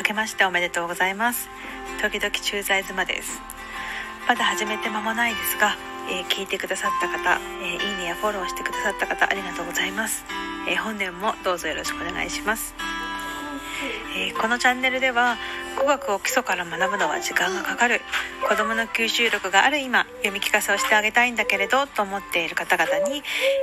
明けましておめでとうございます。時々駐在妻です。まだ始めて間もないですが、えー、聞いてくださった方、えー、いいねやフォローしてくださった方ありがとうございます、えー、本年もどうぞよろしくお願いします。えー、このチャンネルでは語学を基礎から学ぶのは時間がかかる。子どもの吸収力がある今読み聞かせをしてあげたいんだけれどと思っている方々に、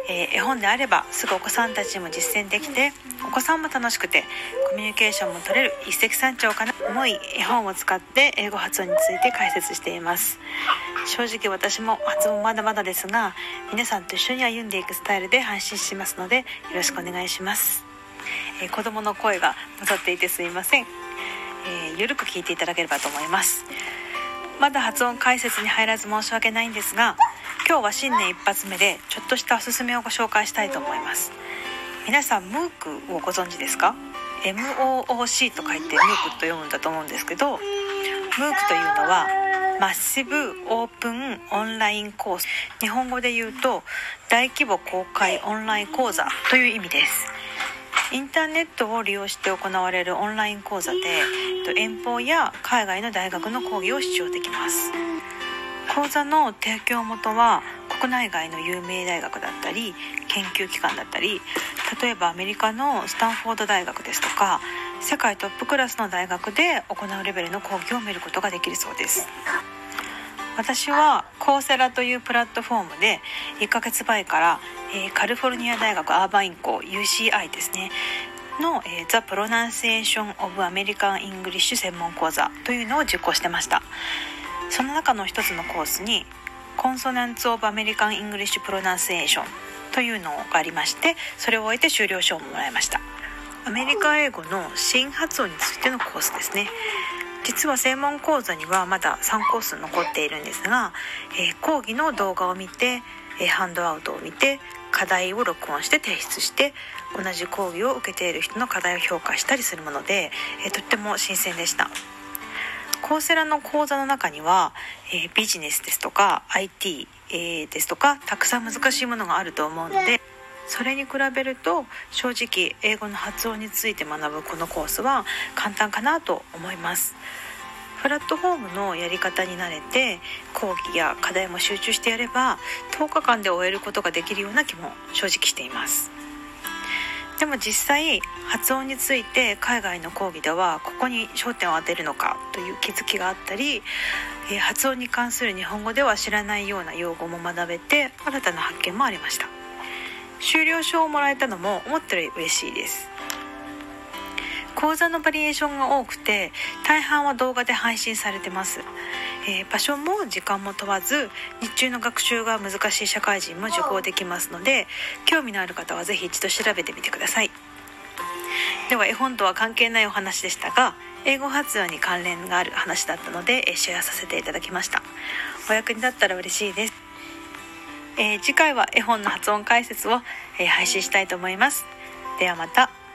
えー、絵本であればすぐお子さんたちも実践できてお子さんも楽しくてコミュニケーションも取れる一石三鳥かなと思い絵本を使って英語発音について解説しています。正直私も発音まだまだですが皆さんと一緒に歩んでいくスタイルで配信しますのでよろしくお願いします。えー、子供の声が混ざっていてすいません、えー、ゆるく聞いていただければと思います。まだ発音解説に入らず申し訳ないんですが今日は新年一発目でちょっとしたおすすめをご紹介したいと思います。皆さんムークをご存知ですか？MOOC と書いてムークと読むんだと思うんですけどムークというのはマッシブオープンオンラインコース。日本語で言うと大規模公開オンライン講座という意味です。インターネットを利用して行われるオンライン講座で遠方や海外の大学の講義を視聴できます。講座の提供元は国内外の有名大学だったり研究機関だったり例えばアメリカのスタンフォード大学ですとか世界トップクラスの大学で行うレベルの講義を見ることができるそうです。私はコーセラというプラットフォームで1ヶ月前から、えー、カリフォルニア大学アーバイン校 UCI ですねの、えー、The Pronunciation of American English 専門講座というのを受講してました。その中の一つのコースに Consonants of American English Pronunciation というのがありましてそれを終えて修了証をもらいました。アメリカ英語の新発音についてのコースですね。実は専門講座にはまだ3コース残っているんですが、えー、講義の動画を見て、えー、ハンドアウトを見て課題を録音して提出して同じ講義を受けている人の課題を評価したりするもので、えー、とっても新鮮でした。コーセラの講座の中には、えビジネスですとか IT、えですとかたくさん難しいものがあると思うのでそれに比べると正直英語の発音について学ぶこのコースは簡単かなと思います。プラットフォームのやり方に慣れて講義や課題も集中してやれば10日間で終えることができるような気も正直しています。でも実際発音について海外の講義ではここに焦点を当てるのかという気づきがあったり発音に関する日本語では知らないような用語も学べて新たな発見もありました。修了証をもらえたのも思ったより嬉しいです。講座のバリエーションが多くて大半は動画で配信されてます、えー、場所も時間も問わず日中の学習が難しい社会人も受講できますので興味のある方は是非一度調べてみてください。では絵本とは関係ないお話でしたが英語発音に関連がある話だったのでシェアさせていただきました。お役に立ったら嬉しいです。えー、次回は絵本の発音解説を、えー、配信したいと思います。ではまた。